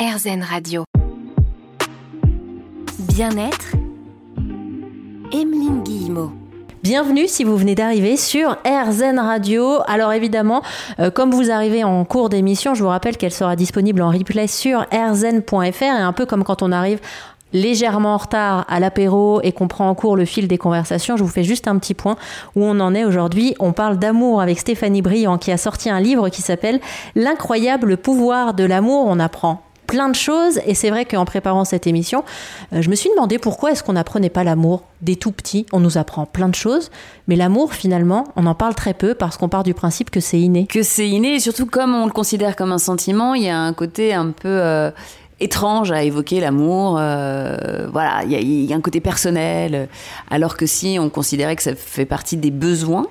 RZN Radio. Bien-être, Emeline Guillemot. Bienvenue si vous venez d'arriver sur RZN Radio. Alors évidemment, euh, comme vous arrivez en cours d'émission, je vous rappelle qu'elle sera disponible en replay sur rzn.fr et un peu comme quand on arrive légèrement en retard à l'apéro et qu'on prend en cours le fil des conversations, je vous fais juste un petit point où on en est aujourd'hui. On parle d'amour avec Stéphanie Briand qui a sorti un livre qui s'appelle L'incroyable pouvoir de l'amour. On apprend plein de choses. Et c'est vrai qu'en préparant cette émission, euh, je me suis demandé pourquoi est-ce qu'on n'apprenait pas l'amour des tout petits. On nous apprend plein de choses, mais l'amour, finalement, on en parle très peu parce qu'on part du principe que c'est inné. Que c'est inné, et surtout comme on le considère comme un sentiment, il y a un côté un peu... Euh, étrange à évoquer l'amour. Euh, voilà, il y, y, a un côté personnel. Alors que si on considérait que ça fait partie des besoins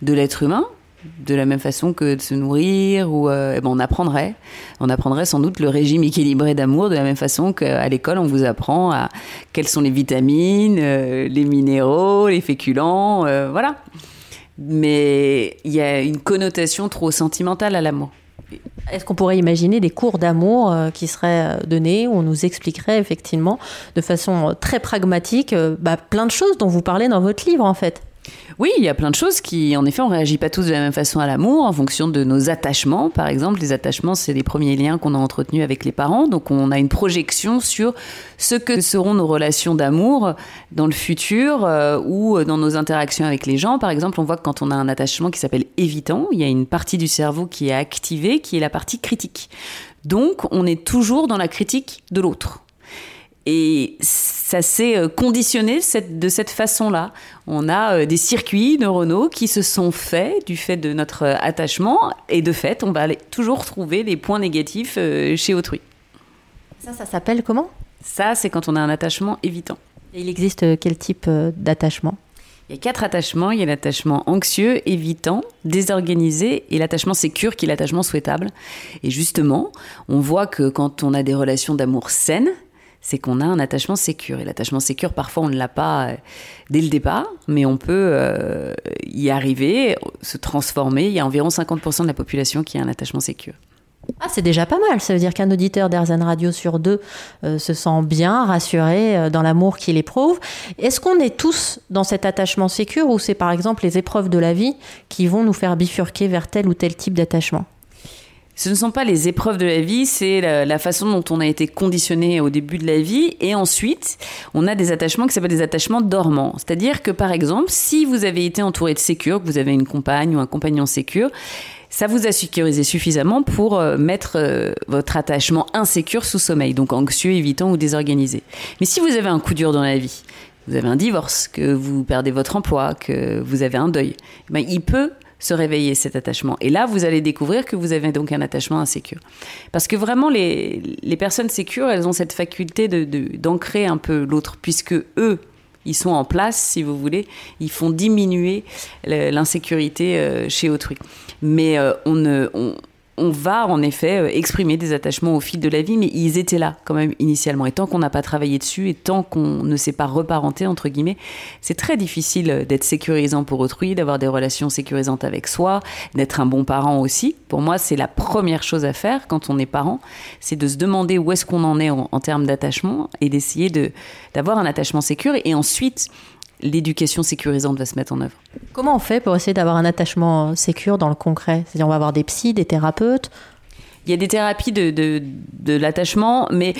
de l'être humain, de la même façon que de se nourrir ou euh, eh ben on apprendrait. On apprendrait sans doute le régime équilibré d'amour de la même façon qu'à l'école on vous apprend à quelles sont les vitamines euh, les minéraux les féculents euh, voilà. Mais il y a une connotation trop sentimentale à l'amour. Est-ce qu'on pourrait imaginer des cours d'amour qui seraient donnés où on nous expliquerait effectivement de façon très pragmatique bah, plein de choses dont vous parlez dans votre livre en fait? Oui, il y a plein de choses qui, en effet, on réagit pas tous de la même façon à l'amour en fonction de nos attachements. Par exemple, les attachements, c'est les premiers liens qu'on a entretenus avec les parents. Donc, on a une projection sur ce que seront nos relations d'amour dans le futur euh, ou dans nos interactions avec les gens. Par exemple, on voit que quand on a un attachement qui s'appelle évitant, il y a une partie du cerveau qui est activée, qui est la partie critique. Donc, on est toujours dans la critique de l'autre. Et ça s'est euh, conditionné de cette façon-là. On a euh, des circuits neuronaux qui se sont faits du fait de notre euh, attachement, et de fait, on va aller toujours trouver les points négatifs chez autrui. Ça, ça s'appelle comment? Ça, c'est quand on a un attachement évitant. Et il existe quel type d'attachement? Il y a quatre attachements. Il y a l'attachement anxieux, évitant, désorganisé et l'attachement sécure qui est l'attachement souhaitable. Et justement, on voit que quand on a des relations d'amour saines, c'est qu'on a un attachement sécure. Et l'attachement sécure, parfois, on ne l'a pas euh, dès le départ, mais on peut euh, y arriver, se transformer. Il y a environ 50% de la population qui a un attachement sécure. Ah, c'est déjà pas mal. Ça veut dire qu'un auditeur d'Airzen Radio sur deux euh, se sent bien, rassuré dans l'amour qu'il éprouve. Est-ce qu'on est tous dans cet attachement sécure ou c'est par exemple les épreuves de la vie qui vont nous faire bifurquer vers tel ou tel type d'attachement? Ce ne sont pas les épreuves de la vie, c'est la, façon dont on a été conditionné au début de la vie. Et ensuite, on a des attachements qui s'appellent des attachements dormants. C'est-à-dire que, par exemple, si vous avez été entouré de sécure, que vous avez une compagne ou un compagnon sécure, ça vous a sécurisé suffisamment pour euh, mettre euh, votre attachement insécure sous sommeil, donc anxieux, évitant ou désorganisé. Mais si vous avez un coup dur dans la vie, vous avez un divorce, que vous perdez votre emploi, que vous avez un deuil, eh ben, il peut se réveiller cet attachement. Et là, vous allez découvrir que vous avez donc un attachement insécure. Parce que vraiment, les, les personnes sécures, elles ont cette faculté d'ancrer de, un peu l'autre, puisque eux, ils sont en place, si vous voulez, ils font diminuer l'insécurité euh, chez autrui. Mais euh, on ne, on va en effet euh, exprimer des attachements au fil de la vie, mais ils étaient là quand même initialement. Et tant qu'on n'a pas travaillé dessus et tant qu'on ne s'est pas reparenté, entre guillemets, c'est très difficile euh, d'être sécurisant pour autrui, d'avoir des relations sécurisantes avec soi, d'être un bon parent aussi. Pour moi, c'est la première chose à faire quand on est parent, c'est de se demander où est-ce qu'on en est en, termes d'attachement et d'essayer d'avoir un attachement sécure et ensuite l'éducation sécurisante va se mettre en œuvre. Comment on fait pour essayer d'avoir un attachement sécur dans le concret? C'est-à-dire on va avoir des psys, des thérapeutes? Il y a des thérapies de, de, l'attachement, mais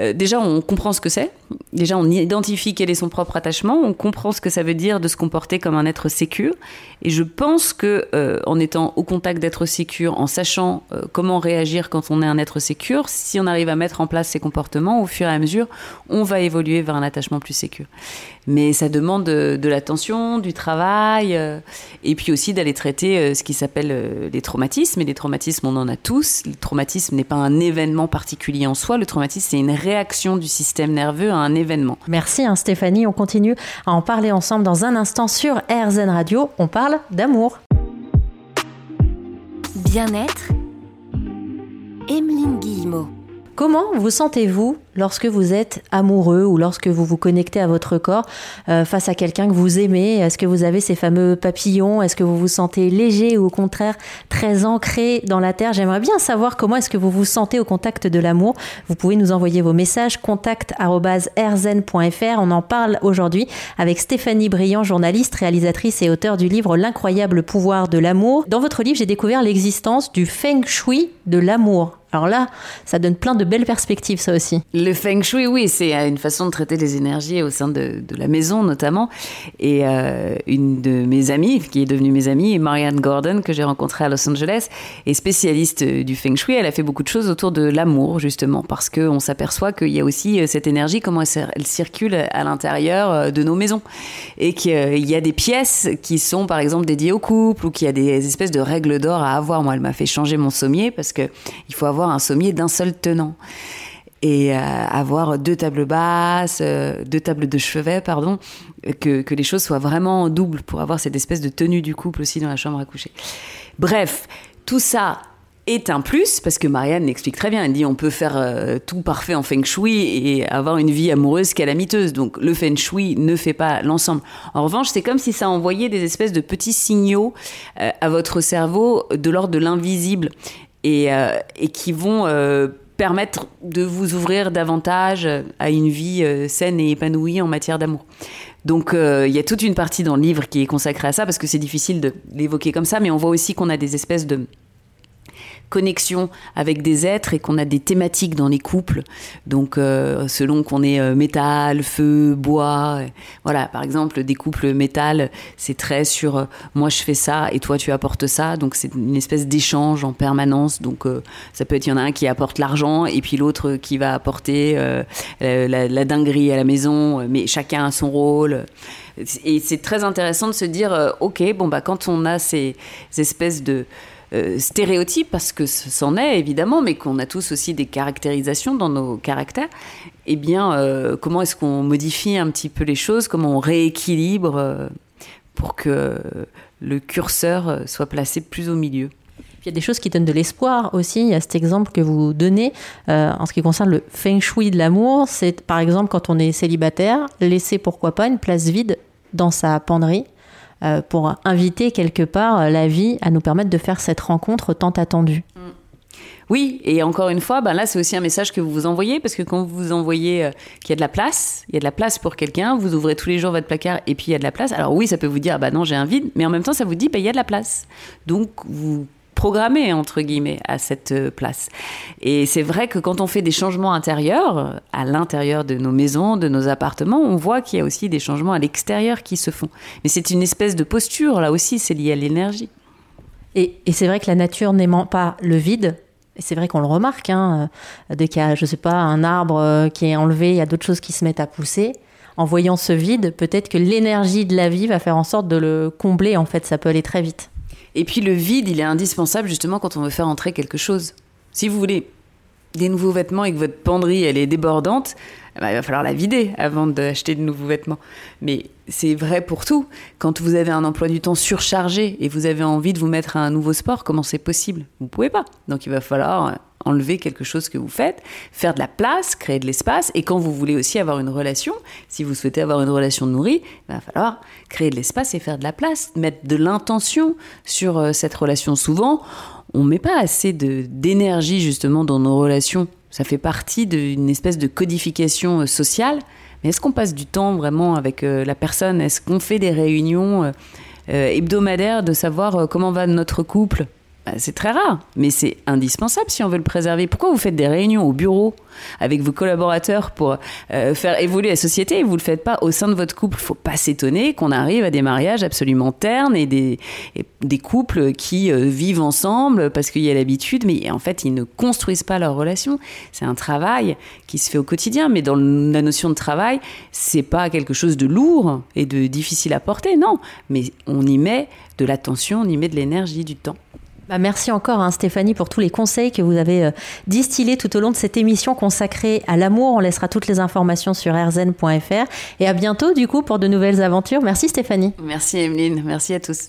euh, déjà on comprend ce que c'est. Déjà on identifie quel est son propre attachement, on comprend ce que ça veut dire de se comporter comme un être sécure. Et je pense que euh, en étant au contact d'être sécure, en sachant euh, comment réagir quand on est un être sécure, si on arrive à mettre en place ces comportements, au fur et à mesure, on va évoluer vers un attachement plus sécure. Mais ça demande de, de l'attention, du travail, et puis aussi d'aller traiter ce qui s'appelle les traumatismes. Et les traumatismes, on en a tous traumatisme n'est pas un événement particulier en soi. Le traumatisme, c'est une réaction du système nerveux à un événement. Merci hein, Stéphanie. On continue à en parler ensemble dans un instant sur RZN Radio. On parle d'amour. Bien-être. Emeline Guillemot. Comment vous sentez-vous lorsque vous êtes amoureux ou lorsque vous vous connectez à votre corps euh, face à quelqu'un que vous aimez? Est-ce que vous avez ces fameux papillons? Est-ce que vous vous sentez léger ou au contraire très ancré dans la terre? J'aimerais bien savoir comment est-ce que vous vous sentez au contact de l'amour. Vous pouvez nous envoyer vos messages contact@rzen.fr. On en parle aujourd'hui avec Stéphanie Briand, journaliste, réalisatrice et auteur du livre L'incroyable pouvoir de l'amour. Dans votre livre, j'ai découvert l'existence du feng shui de l'amour. Alors là, ça donne plein de belles perspectives, ça aussi. Le feng shui, oui, c'est euh, une façon de traiter les énergies au sein de, la maison, notamment. Et euh, une de mes amies, qui est devenue mes amies, Marianne Gordon, que j'ai rencontrée à Los Angeles, est spécialiste euh, du feng shui. Elle a fait beaucoup de choses autour de l'amour, justement, parce qu'on s'aperçoit qu'il y a aussi cette énergie, comment elle, circule à l'intérieur de nos maisons. Et qu'il y a des pièces qui sont, par exemple, dédiées au couple, ou qu'il y a des espèces de règles d'or à avoir. Moi, elle m'a fait changer mon sommier, parce qu'il faut avoir un sommier d'un seul tenant et euh, avoir deux tables basses, euh, deux tables de chevet, pardon, que, que, les choses soient vraiment doubles pour avoir cette espèce de tenue du couple aussi dans la chambre à coucher. Bref, tout ça est un plus parce que Marianne l'explique très bien. Elle dit on peut faire euh, tout parfait en feng shui et avoir une vie amoureuse calamiteuse. Donc le feng shui ne fait pas l'ensemble. En revanche, c'est comme si ça envoyait des espèces de petits signaux à votre cerveau de l'ordre de l'invisible euh, et, qui vont euh, permettre de vous ouvrir davantage à une vie euh, saine et épanouie en matière d'amour. Donc il y a toute une partie dans le livre qui est consacrée à ça parce que c'est difficile de l'évoquer comme ça, mais on voit aussi qu'on a des espèces de connexion avec des êtres et qu'on a des thématiques dans les couples. Donc, euh, selon qu'on est euh, métal, feu, bois, voilà. Par exemple, des couples métal, c'est très sur euh, moi je fais ça et toi tu apportes ça. Donc, c'est une espèce d'échange en permanence. Donc, ça peut être il y en a un qui apporte l'argent et puis l'autre qui va apporter la, la, dinguerie à la maison. Mais chacun a son rôle. Et c'est très intéressant de se dire, ok, bon bah quand on a ces espèces de euh, stéréotypes, parce que c'en est évidemment, mais qu'on a tous aussi des caractérisations dans nos caractères, eh bien, euh, comment est-ce qu'on modifie un petit peu les choses, comment on rééquilibre euh, pour que le curseur soit placé plus au milieu il y a des choses qui donnent de l'espoir aussi. Il y a cet exemple que vous donnez en ce qui concerne le feng shui de l'amour. C'est par exemple quand on est célibataire, laisser pourquoi pas une place vide dans sa penderie euh, pour inviter quelque part la vie à nous permettre de faire cette rencontre tant attendue. Mm. Oui, et encore une fois, ben là, c'est aussi un message que vous vous envoyez, parce que quand vous envoyez euh, qu'il y a de la place, il y a de la place pour quelqu'un, vous ouvrez tous les jours votre placard et puis il y a de la place. Alors oui, ça peut vous dire, bah non, j'ai un vide, mais en même temps, ça vous dit, bah, il y a de la place. Donc, vous programmé entre guillemets à cette euh, place. Et c'est vrai que quand on fait des changements intérieurs, euh, à l'intérieur de nos maisons, de nos appartements, on voit qu'il y a aussi des changements à l'extérieur qui se font. Mais c'est une espèce de posture, là aussi, c'est lié à l'énergie. Et, c'est vrai que la nature n'aimant pas le vide, et c'est vrai qu'on le remarque, hein, euh, dès qu'il y a, je sais pas, un arbre qui est enlevé, il y a d'autres choses qui se mettent à pousser. En voyant ce vide, peut-être que l'énergie de la vie va faire en sorte de le combler. En fait, ça peut aller très vite. Et puis le vide, il est indispensable justement quand on veut faire entrer quelque chose. Si vous voulez des nouveaux vêtements et que votre penderie elle est débordante, eh ben, il va falloir la vider avant d'acheter de nouveaux vêtements. Mais c'est vrai pour tout. Quand vous avez un emploi du temps surchargé et vous avez envie de vous mettre à un nouveau sport, comment c'est possible? Vous pouvez pas. Donc il va falloir enlever quelque chose que vous faites, faire de la place, créer de l'espace. Et quand vous voulez aussi avoir une relation, si vous souhaitez avoir une relation nourrie, il va falloir créer de l'espace et faire de la place, mettre de l'intention sur euh, cette relation. Souvent, on ne met pas assez d'énergie justement dans nos relations. Ça fait partie d'une espèce de codification euh, sociale. Mais est-ce qu'on passe du temps vraiment avec euh, la personne? Est-ce qu'on fait des réunions hebdomadaires de savoir comment va notre couple? C'est très rare, mais c'est indispensable si on veut le préserver. Pourquoi vous faites des réunions au bureau avec vos collaborateurs pour euh, faire évoluer la société et vous ne le faites pas au sein de votre couple? Il faut pas s'étonner qu'on arrive à des mariages absolument ternes et des, des couples qui euh, vivent ensemble parce qu'il y a l'habitude, mais en fait, ils ne construisent pas leur relation. C'est un travail qui se fait au quotidien, mais dans la notion de travail, c'est pas quelque chose de lourd et de difficile à porter, non. Mais on y met de l'attention, on y met de l'énergie, du temps. Bah, merci encore hein, Stéphanie pour tous les conseils que vous avez euh, distillés tout au long de cette émission consacrée à l'amour. On laissera toutes les informations sur rzn.fr et à bientôt du coup pour de nouvelles aventures. Merci Stéphanie. Merci Emeline, merci à tous.